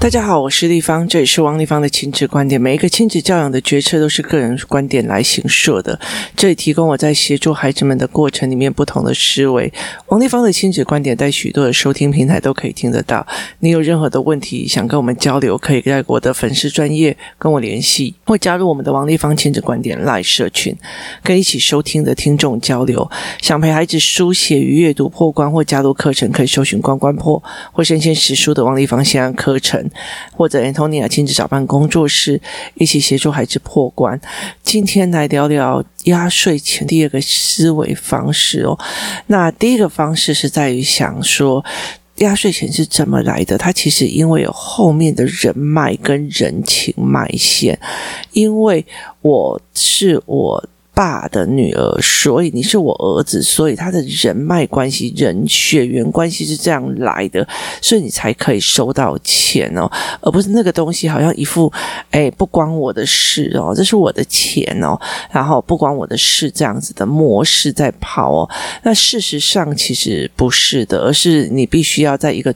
大家好，我是丽芳，这里是王立芳的亲子观点。每一个亲子教养的决策都是个人观点来形设的，这里提供我在协助孩子们的过程里面不同的思维。王立芳的亲子观点在许多的收听平台都可以听得到。你有任何的问题想跟我们交流，可以在我的粉丝专业跟我联系，或加入我们的王立芳亲子观点 Live 社群，跟一起收听的听众交流。想陪孩子书写与阅读破关，或加入课程，可以搜寻“关关破”或“身先识书”的王立芳线上课程。或者 Antonia 亲子早班工作室一起协助孩子破关。今天来聊聊压岁钱第二个思维方式哦。那第一个方式是在于想说，压岁钱是怎么来的？它其实因为有后面的人脉跟人情脉线，因为我是我。爸的女儿，所以你是我儿子，所以他的人脉关系、人血缘关系是这样来的，所以你才可以收到钱哦，而不是那个东西好像一副哎不关我的事哦，这是我的钱哦，然后不关我的事这样子的模式在跑哦。那事实上其实不是的，而是你必须要在一个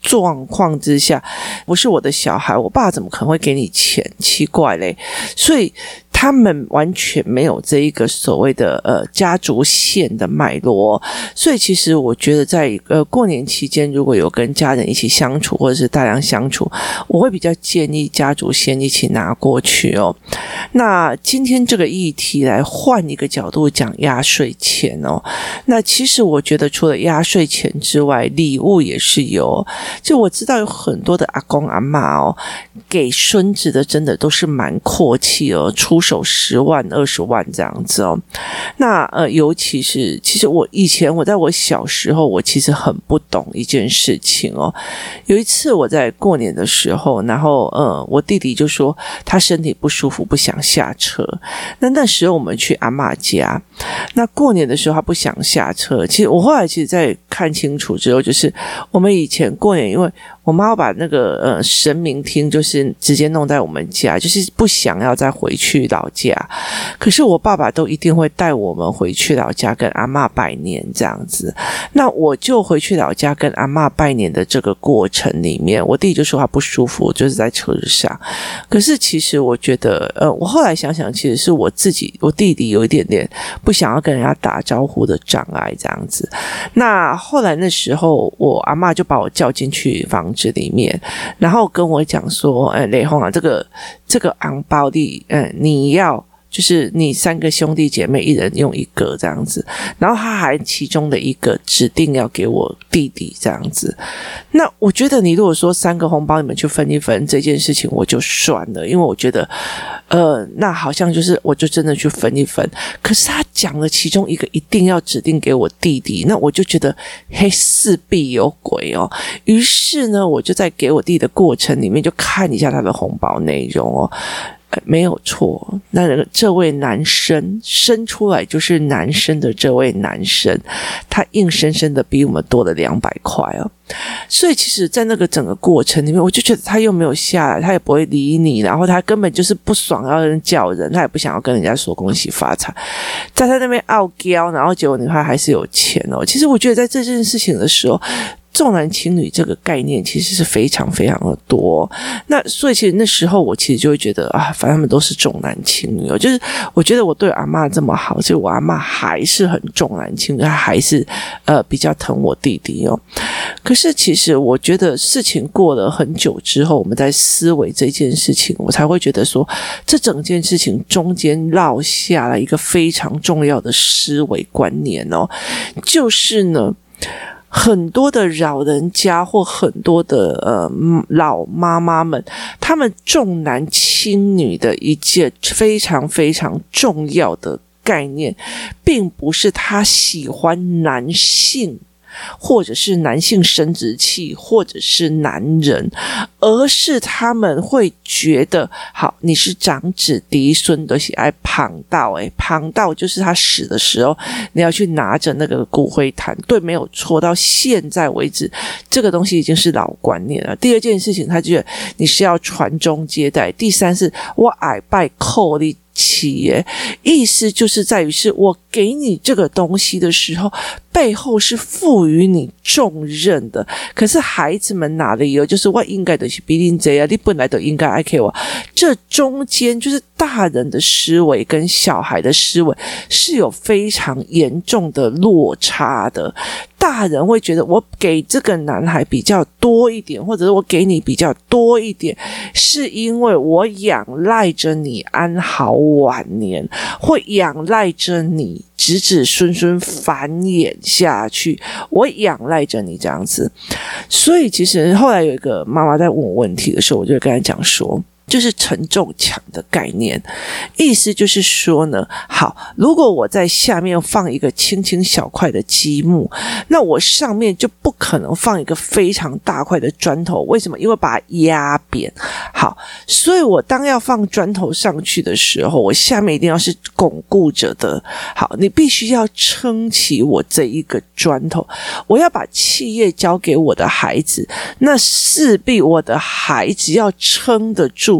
状况之下，不是我的小孩，我爸怎么可能会给你钱？奇怪嘞，所以。他们完全没有这一个所谓的呃家族线的脉络，所以其实我觉得在呃过年期间，如果有跟家人一起相处或者是大量相处，我会比较建议家族线一起拿过去哦。那今天这个议题来换一个角度讲压岁钱哦。那其实我觉得除了压岁钱之外，礼物也是有。就我知道有很多的阿公阿嬷哦，给孙子的真的都是蛮阔气哦，出。手十万二十万这样子哦，那呃，尤其是其实我以前我在我小时候，我其实很不懂一件事情哦。有一次我在过年的时候，然后呃，我弟弟就说他身体不舒服，不想下车。那那时候我们去阿嬷家，那过年的时候他不想下车。其实我后来其实在看清楚之后，就是我们以前过年，因为。我妈把那个呃神明厅，就是直接弄在我们家，就是不想要再回去老家。可是我爸爸都一定会带我们回去老家跟阿嬷拜年这样子。那我就回去老家跟阿嬷拜年的这个过程里面，我弟就说他不舒服，就是在车上。可是其实我觉得，呃，我后来想想，其实是我自己，我弟弟有一点点不想要跟人家打招呼的障碍这样子。那后来那时候，我阿嬷就把我叫进去房子。里面，然后跟我讲说：“哎，雷红啊，这个这个昂包的，嗯，你你要就是你三个兄弟姐妹一人用一个这样子，然后他还其中的一个指定要给我弟弟这样子。那我觉得你如果说三个红包你们去分一分这件事情，我就算了，因为我觉得。”呃，那好像就是，我就真的去分一分。可是他讲了其中一个一定要指定给我弟弟，那我就觉得嘿，势必有鬼哦。于是呢，我就在给我弟的过程里面就看一下他的红包内容哦。没有错，那这位男生生出来就是男生的这位男生，他硬生生的比我们多了两百块哦。所以其实，在那个整个过程里面，我就觉得他又没有下来，他也不会理你，然后他根本就是不爽要人叫人，他也不想要跟人家说恭喜发财，在他那边傲娇，然后结果你看还是有钱哦。其实我觉得在这件事情的时候。重男轻女这个概念其实是非常非常的多，那所以其实那时候我其实就会觉得啊，反正他们都是重男轻女哦，就是我觉得我对阿嬷这么好，所以我阿嬷还是很重男轻女，她还是呃比较疼我弟弟哦。可是其实我觉得事情过了很久之后，我们在思维这件事情，我才会觉得说，这整件事情中间落下了一个非常重要的思维观念哦，就是呢。很多的老人家或很多的呃老妈妈们，他们重男轻女的一件非常非常重要的概念，并不是他喜欢男性。或者是男性生殖器，或者是男人，而是他们会觉得，好，你是长子嫡孙都喜爱旁道，诶，旁道就是他死的时候，你要去拿着那个骨灰坛，对，没有错。到现在为止，这个东西已经是老观念了。第二件事情，他觉得你是要传宗接代。第三是，我爱拜扣的。企业意思就是在于，是我给你这个东西的时候，背后是赋予你重任的。可是孩子们哪里有？就是我应该的是比你这样，你本来都应该爱给我。这中间就是大人的思维跟小孩的思维是有非常严重的落差的。大人会觉得我给这个男孩比较多一点，或者是我给你比较多一点，是因为我仰赖着你安好晚年，会仰赖着你子子孙孙繁衍下去，我仰赖着你这样子。所以其实后来有一个妈妈在问我问题的时候，我就跟她讲说。就是承重墙的概念，意思就是说呢，好，如果我在下面放一个轻轻小块的积木，那我上面就不可能放一个非常大块的砖头。为什么？因为把它压扁。好，所以我当要放砖头上去的时候，我下面一定要是巩固着的。好，你必须要撑起我这一个砖头。我要把企业交给我的孩子，那势必我的孩子要撑得住。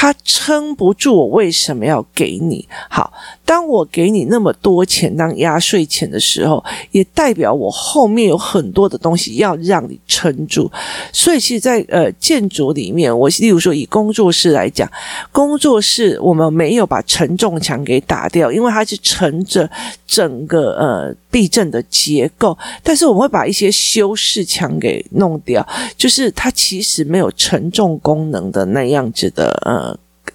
他撑不住，我为什么要给你？好，当我给你那么多钱当压岁钱的时候，也代表我后面有很多的东西要让你撑住。所以，其实在，呃建筑里面，我例如说以工作室来讲，工作室我们没有把承重墙给打掉，因为它是承着整个呃避震的结构，但是我们会把一些修饰墙给弄掉，就是它其实没有承重功能的那样子。的呃，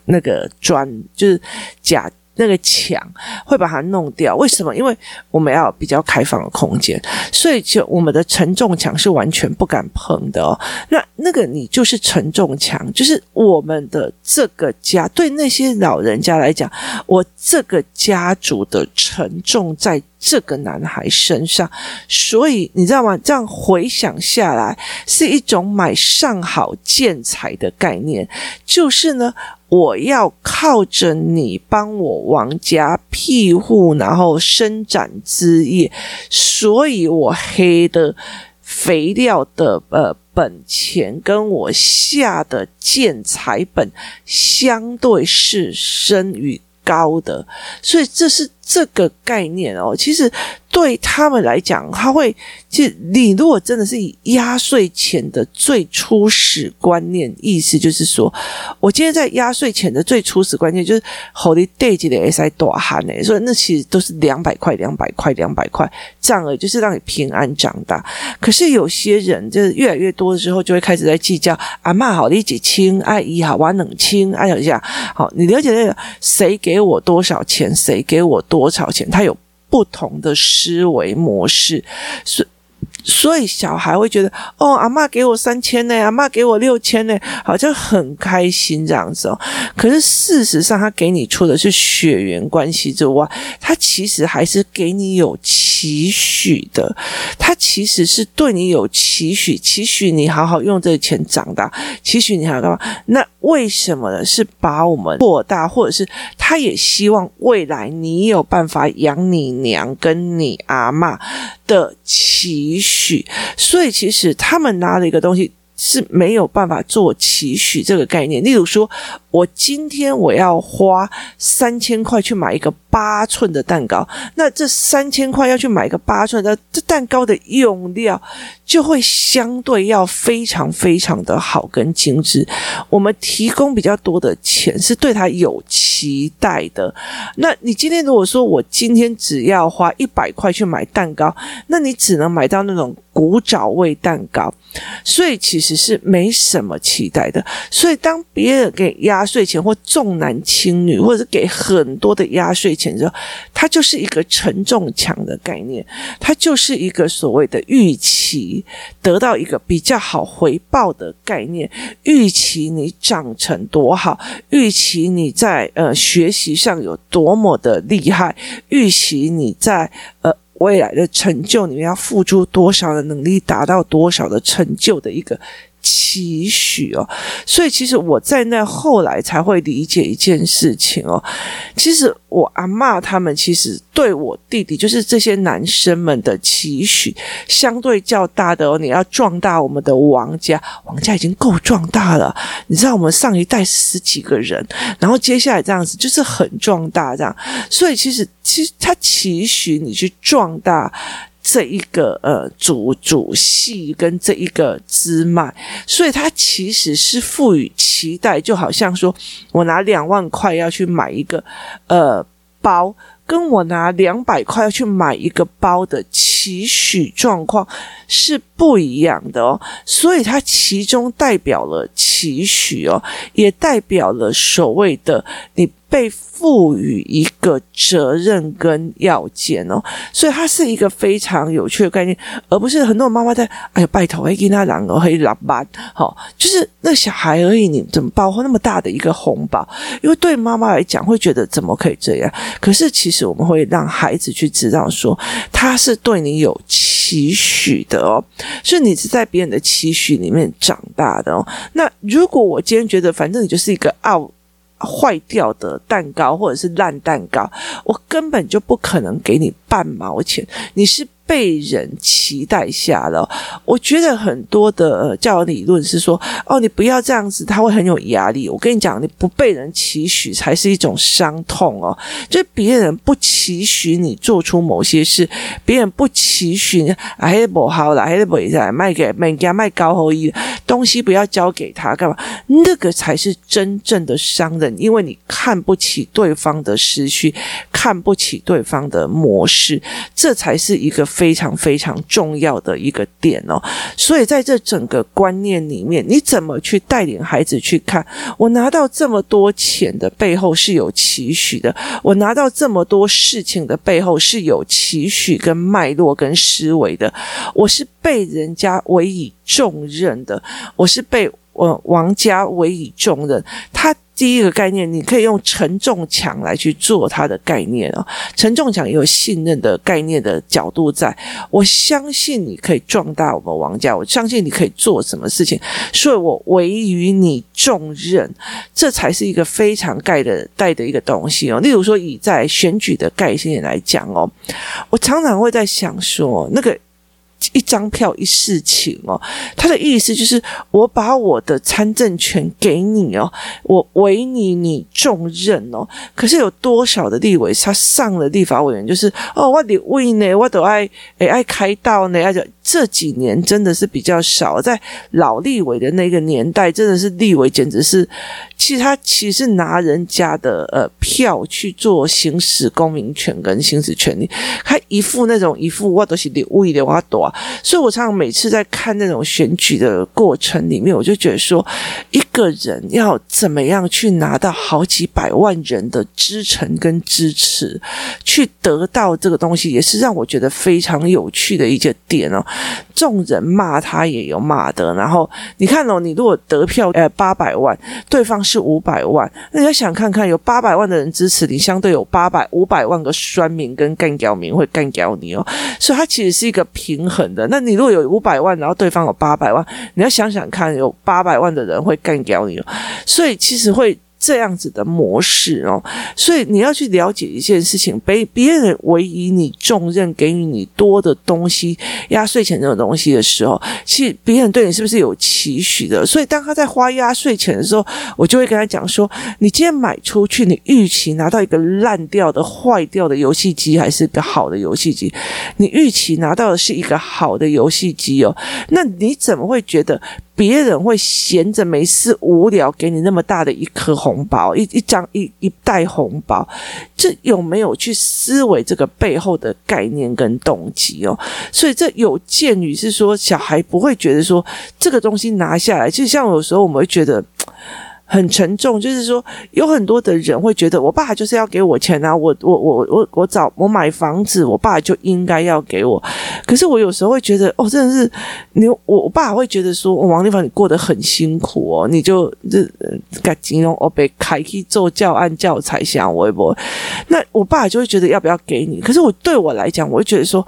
那个砖就是假那个墙会把它弄掉，为什么？因为我们要比较开放的空间，所以就我们的承重墙是完全不敢碰的哦。那那个你就是承重墙，就是我们的这个家，对那些老人家来讲，我这个家族的承重在这个男孩身上，所以你知道吗？这样回想下来，是一种买上好建材的概念，就是呢，我要靠着你帮我王家庇护，然后伸展枝叶，所以我黑的肥料的呃本钱跟我下的建材本相对是深与高的，所以这是。这个概念哦，其实对他们来讲，他会，其实你如果真的是以压岁钱的最初始观念，意思就是说，我今天在压岁钱的最初始观念就是，Holy Day 的 S I 多哈呢，所以那其实都是两百块、两百块、两百块这样而，就是让你平安长大。可是有些人就是越来越多的时候，就会开始在计较，阿妈好，你几亲，阿姨好，我冷清，哎呀，好，你了解那个谁给我多少钱，谁给我多。多少钱？他有不同的思维模式，所所以小孩会觉得，哦，阿妈给我三千呢，阿妈给我六千呢，好像很开心这样子哦。可是事实上，他给你出的是血缘关系之外，他其实还是给你有期许的。他其实是对你有期许，期许你好好用这个钱长大，期许你还要干嘛？那。为什么呢？是把我们扩大，或者是他也希望未来你有办法养你娘跟你阿妈的期许，所以其实他们拿了一个东西是没有办法做期许这个概念。例如说，我今天我要花三千块去买一个八寸的蛋糕，那这三千块要去买一个八寸的，这蛋糕的用料就会相对要非常非常的好跟精致。我们提供比较多的钱是对他有期待的。那你今天如果说我今天只要花一百块去买蛋糕，那你只能买到那种古早味蛋糕，所以其实是没什么期待的。所以当别人给压岁钱或重男轻女，或者是给很多的压岁钱。之后，它就是一个承重墙的概念，它就是一个所谓的预期得到一个比较好回报的概念，预期你长成多好，预期你在呃学习上有多么的厉害，预期你在呃未来的成就你们要付出多少的能力，达到多少的成就的一个。期许哦，所以其实我在那后来才会理解一件事情哦。其实我阿嬷他们其实对我弟弟，就是这些男生们的期许相对较大的哦。你要壮大我们的王家，王家已经够壮大了。你知道我们上一代十几个人，然后接下来这样子就是很壮大这样。所以其实其实他期许你去壮大。这一个呃主主系跟这一个支脉，所以它其实是赋予期待，就好像说我拿两万块要去买一个呃包，跟我拿两百块要去买一个包的期许状况是不一样的哦，所以它其中代表了期许哦，也代表了所谓的你。被赋予一个责任跟要件哦，所以它是一个非常有趣的概念，而不是很多妈妈在哎呀拜托，哎给他两个黑老板，好，就是那小孩而已，你怎么包那么大的一个红包？因为对妈妈来讲，会觉得怎么可以这样？可是其实我们会让孩子去知道说，他是对你有期许的哦，是你是在别人的期许里面长大的哦。那如果我今天觉得，反正你就是一个傲。坏掉的蛋糕或者是烂蛋糕，我根本就不可能给你半毛钱。你是。被人期待下了，我觉得很多的教育理论是说，哦，你不要这样子，他会很有压力。我跟你讲，你不被人期许才是一种伤痛哦。就别人不期许你做出某些事，别人不期许你，哎，不好了，哎，不在卖给卖家卖高后衣东西，不要交给他干嘛？那个才是真正的伤人，因为你看不起对方的失去，看不起对方的模式，这才是一个。非常非常重要的一个点哦，所以在这整个观念里面，你怎么去带领孩子去看？我拿到这么多钱的背后是有期许的，我拿到这么多事情的背后是有期许跟脉络跟思维的，我是被人家委以重任的，我是被我王家委以重任，他。第一个概念，你可以用承重墙来去做它的概念哦。承重墙有信任的概念的角度在，我相信你可以壮大我们王家，我相信你可以做什么事情，所以我委于你重任，这才是一个非常盖的带的一个东西哦。例如说，以在选举的概念来讲哦，我常常会在想说那个。一张票一事情哦，他的意思就是我把我的参政权给你哦，我委你你重任哦。可是有多少的立委他上了立法委员，就是哦，我得为呢，我都爱诶爱开道呢，而且这几年真的是比较少，在老立委的那个年代，真的是立委简直是。其实他其实拿人家的呃票去做行使公民权跟行使权利，他一副那种一副我都是你为的我多，所以我常常每次在看那种选举的过程里面，我就觉得说，一个人要怎么样去拿到好几百万人的支撑跟支持，去得到这个东西，也是让我觉得非常有趣的一个点哦。众人骂他也有骂的，然后你看哦，你如果得票呃八百万，对方。是五百万，那你要想看看，有八百万的人支持你，相对有八百五百万个酸民跟干掉民会干掉你哦，所以它其实是一个平衡那你如果有五百万，然后对方有八百万，你要想想看，有八百万的人会干掉你，所以其实会。这样子的模式哦，所以你要去了解一件事情，被别人委以你重任，给予你多的东西，压岁钱这种东西的时候，其实别人对你是不是有期许的？所以当他在花压岁钱的时候，我就会跟他讲说：你今天买出去，你预期拿到一个烂掉的、坏掉的游戏机，还是一个好的游戏机？你预期拿到的是一个好的游戏机哦，那你怎么会觉得？别人会闲着没事无聊给你那么大的一颗红包，一一张一一袋红包，这有没有去思维这个背后的概念跟动机哦？所以这有鉴于是说，小孩不会觉得说这个东西拿下来，就像有时候我们会觉得。很沉重，就是说有很多的人会觉得，我爸就是要给我钱啊，我我我我我找我买房子，我爸就应该要给我。可是我有时候会觉得，哦，真的是你我我爸会觉得说，王立凡你过得很辛苦哦，你就这该金融哦被开去做教案教材想微博，那我爸就会觉得要不要给你？可是我对我来讲，我会觉得说。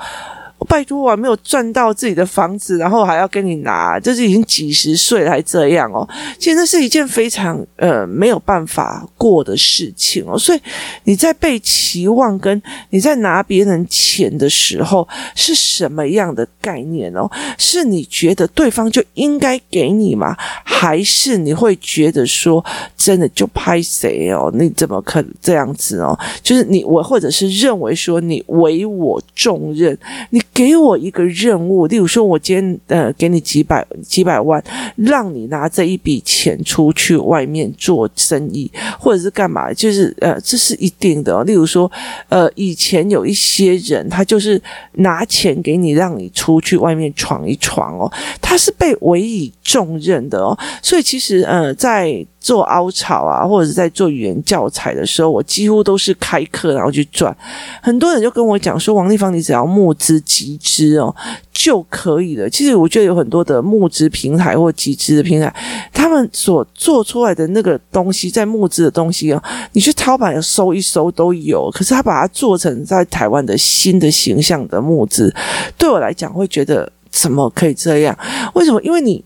拜托，我没有赚到自己的房子，然后还要跟你拿，这是已经几十岁了还这样哦。其实那是一件非常呃没有办法过的事情哦。所以你在被期望跟你在拿别人钱的时候是什么样的概念哦？是你觉得对方就应该给你吗？还是你会觉得说真的就拍谁哦？你怎么可能这样子哦？就是你我或者是认为说你委我重任，你。给我一个任务，例如说，我今天呃给你几百几百万，让你拿这一笔钱出去外面做生意，或者是干嘛，就是呃这是一定的哦。例如说，呃以前有一些人，他就是拿钱给你，让你出去外面闯一闯哦，他是被委以重任的哦。所以其实呃在。做凹槽啊，或者是在做语言教材的时候，我几乎都是开课然后去赚。很多人就跟我讲说，王丽芳，你只要募资集资哦就可以了。其实我觉得有很多的募资平台或集资的平台，他们所做出来的那个东西，在募资的东西哦，你去淘宝搜一搜都有。可是他把它做成在台湾的新的形象的募资，对我来讲会觉得怎么可以这样？为什么？因为你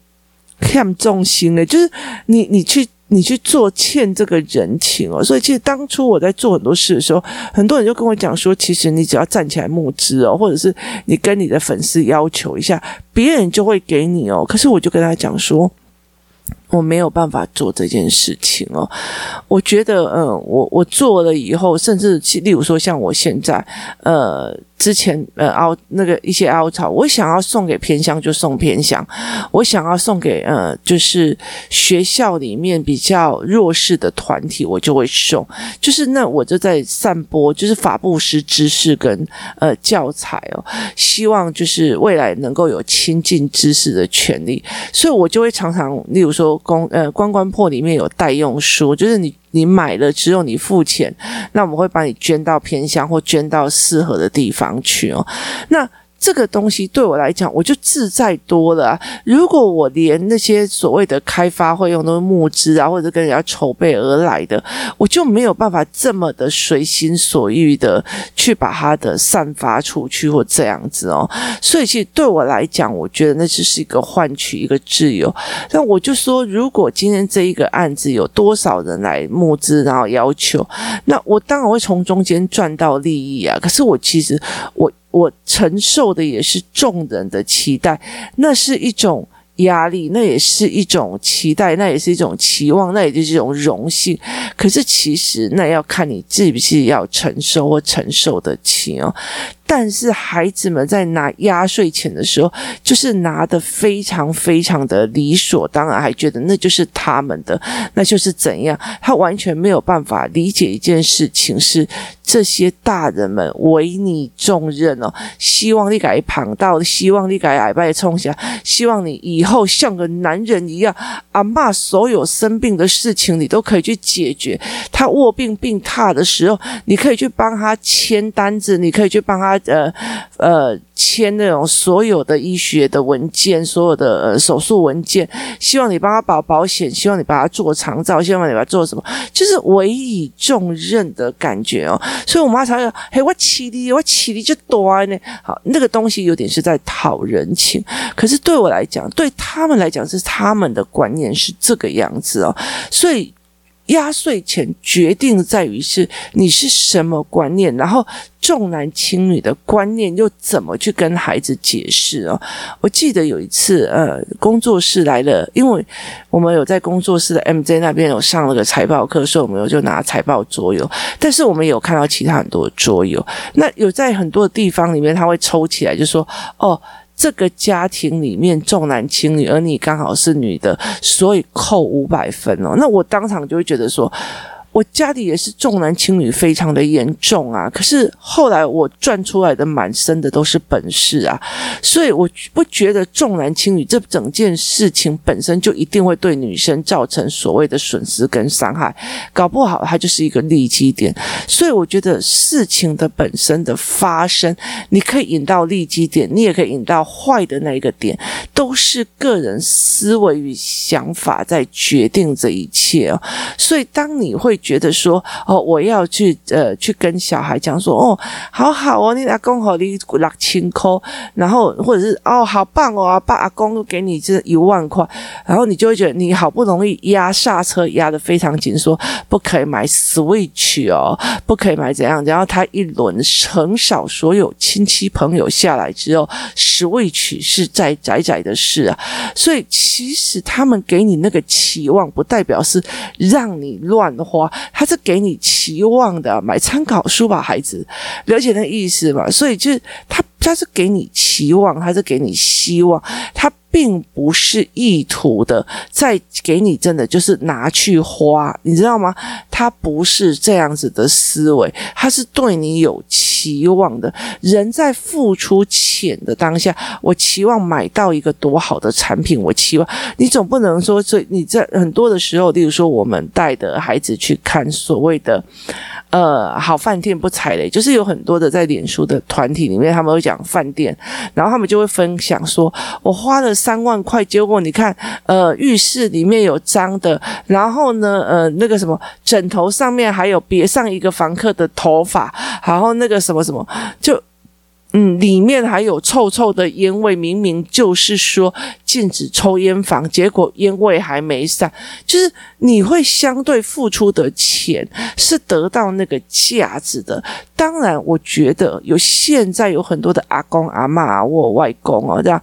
看重心呢，就是你你去。你去做欠这个人情哦，所以其实当初我在做很多事的时候，很多人就跟我讲说，其实你只要站起来募资哦，或者是你跟你的粉丝要求一下，别人就会给你哦。可是我就跟他讲说，我没有办法做这件事情哦。我觉得，嗯，我我做了以后，甚至例如说像我现在，呃。之前呃凹那个一些凹槽，我想要送给偏乡就送偏乡，我想要送给呃就是学校里面比较弱势的团体，我就会送。就是那我就在散播，就是法布施知识跟呃教材哦，希望就是未来能够有亲近知识的权利，所以我就会常常，例如说公呃关关破里面有代用书，就是你。你买了，只有你付钱，那我们会把你捐到偏乡或捐到适合的地方去哦。那。这个东西对我来讲，我就自在多了。如果我连那些所谓的开发会用都是募资啊，或者跟人家筹备而来的，我就没有办法这么的随心所欲的去把它的散发出去或这样子哦。所以其实对我来讲，我觉得那只是一个换取一个自由。那我就说，如果今天这一个案子有多少人来募资，然后要求，那我当然会从中间赚到利益啊。可是我其实我。我承受的也是众人的期待，那是一种压力，那也是一种期待，那也是一种期望，那也就是一种荣幸。可是其实那要看你是不是要承受或承受得起哦。但是孩子们在拿压岁钱的时候，就是拿的非常非常的理所当然，还觉得那就是他们的，那就是怎样？他完全没有办法理解一件事情是这些大人们委你重任哦，希望你改旁道，希望你改矮拜冲下，希望你以后像个男人一样，阿嬷所有生病的事情你都可以去解决。他卧病病榻的时候，你可以去帮他签单子，你可以去帮他。呃呃，签那种所有的医学的文件，所有的手术文件，希望你帮他保保险，希望你帮他做长照，希望你帮他做什么，就是委以重任的感觉哦。所以我妈常常说：“嘿，我起你，我起你就多呢。”好，那个东西有点是在讨人情，可是对我来讲，对他们来讲是他们的观念是这个样子哦，所以。压岁钱决定在于是你是什么观念，然后重男轻女的观念又怎么去跟孩子解释哦？我记得有一次，呃，工作室来了，因为我们有在工作室的 MJ 那边有上了个财报课，所以我们有就拿财报桌游，但是我们有看到其他很多桌游，那有在很多地方里面，他会抽起来就说哦。这个家庭里面重男轻女，而你刚好是女的，所以扣五百分哦。那我当场就会觉得说。我家里也是重男轻女非常的严重啊，可是后来我赚出来的满身的都是本事啊，所以我不觉得重男轻女这整件事情本身就一定会对女生造成所谓的损失跟伤害，搞不好它就是一个利基点。所以我觉得事情的本身的发生，你可以引到利基点，你也可以引到坏的那一个点，都是个人思维与想法在决定这一切哦。所以当你会。觉得说哦，我要去呃去跟小孩讲说哦，好好哦，你阿公和你六千块，然后或者是哦，好棒哦，阿爸阿公给你这一万块，然后你就会觉得你好不容易压刹车压得非常紧，说不可以买 Switch 哦，不可以买怎样，然后他一轮横扫所有亲戚朋友下来之后，Switch 是在窄窄的事啊，所以其实他们给你那个期望，不代表是让你乱花。他是给你期望的，买参考书吧，孩子，了解那意思吧？所以就是他，他是给你期望，他是给你希望，他。并不是意图的，再给你真的就是拿去花，你知道吗？他不是这样子的思维，他是对你有期望的。人在付出钱的当下，我期望买到一个多好的产品，我期望你总不能说，这你在很多的时候，例如说我们带的孩子去看所谓的。呃，好饭店不踩雷，就是有很多的在脸书的团体里面，他们会讲饭店，然后他们就会分享说，我花了三万块，结果你看，呃，浴室里面有脏的，然后呢，呃，那个什么枕头上面还有别上一个房客的头发，然后那个什么什么就。嗯，里面还有臭臭的烟味，明明就是说禁止抽烟房，结果烟味还没散，就是你会相对付出的钱是得到那个价值的。当然，我觉得有现在有很多的阿公阿嬷，我外公哦，这样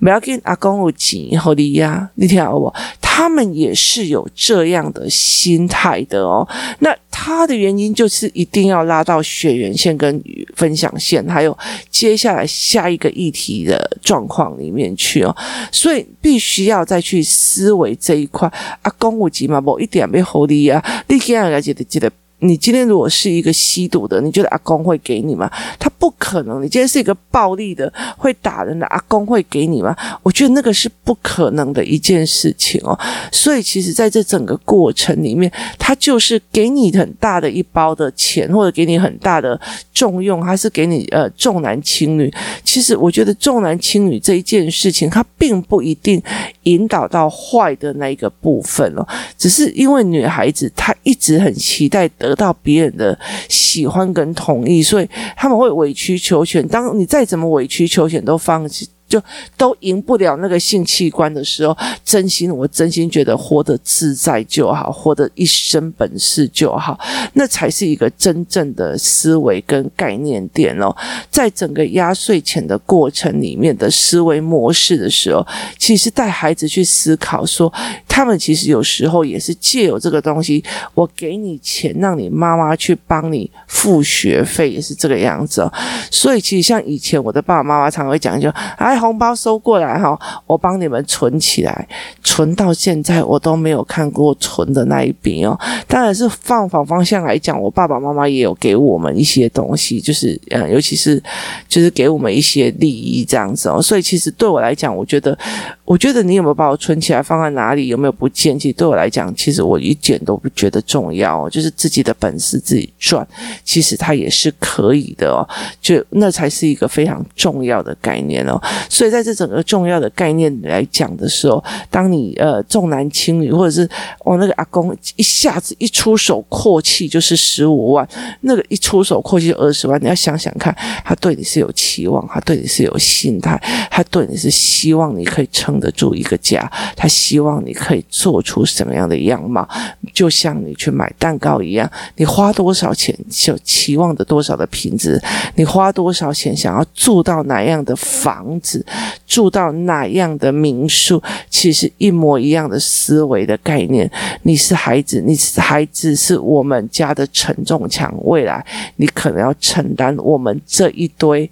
不要跟阿公有钱好的呀，你听好不？他们也是有这样的心态的哦。那它的原因就是一定要拉到血缘线跟分享线，还有接下来下一个议题的状况里面去哦。所以必须要再去思维这一块。啊公务级嘛，某一点没好的呀。你今日记得记得。你今天如果是一个吸毒的，你觉得阿公会给你吗？他不可能。你今天是一个暴力的、会打人的，阿公会给你吗？我觉得那个是不可能的一件事情哦。所以，其实在这整个过程里面，他就是给你很大的一包的钱，或者给你很大的重用，还是给你呃重男轻女。其实，我觉得重男轻女这一件事情，它并不一定引导到坏的那一个部分哦。只是因为女孩子她一直很期待得。得到别人的喜欢跟同意，所以他们会委曲求全。当你再怎么委曲求全，都放弃。就都赢不了那个性器官的时候，真心我真心觉得活得自在就好，活得一身本事就好，那才是一个真正的思维跟概念点哦。在整个压岁钱的过程里面的思维模式的时候，其实带孩子去思考说，他们其实有时候也是借由这个东西，我给你钱，让你妈妈去帮你付学费，也是这个样子哦。所以其实像以前我的爸爸妈妈常会讲就哎。红包收过来哈，我帮你们存起来，存到现在我都没有看过存的那一笔哦。当然是放反方向来讲，我爸爸妈妈也有给我们一些东西，就是嗯，尤其是就是给我们一些利益这样子哦。所以其实对我来讲，我觉得，我觉得你有没有把我存起来，放在哪里，有没有不见，其实对我来讲，其实我一点都不觉得重要，就是自己的本事自己赚，其实它也是可以的哦。就那才是一个非常重要的概念哦。所以在这整个重要的概念来讲的时候，当你呃重男轻女，或者是哦那个阿公一下子一出手阔气就是十五万，那个一出手阔气就二十万，你要想想看，他对你是有期望，他对你是有心态，他对你是希望你可以成撑得住一个家，他希望你可以做出什么样的样貌，就像你去买蛋糕一样，你花多少钱就期望的多少的品质，你花多少钱想要住到哪样的房子。住到哪样的民宿，其实一模一样的思维的概念。你是孩子，你是孩子是我们家的承重墙，未来你可能要承担我们这一堆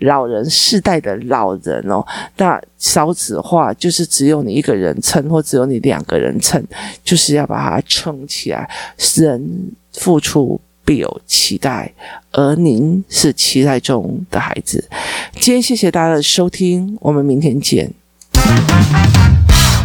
老人世代的老人哦。那少子化就是只有你一个人撑，或只有你两个人撑，就是要把它撑起来。人付出。必有期待，而您是期待中的孩子。今天谢谢大家的收听，我们明天见。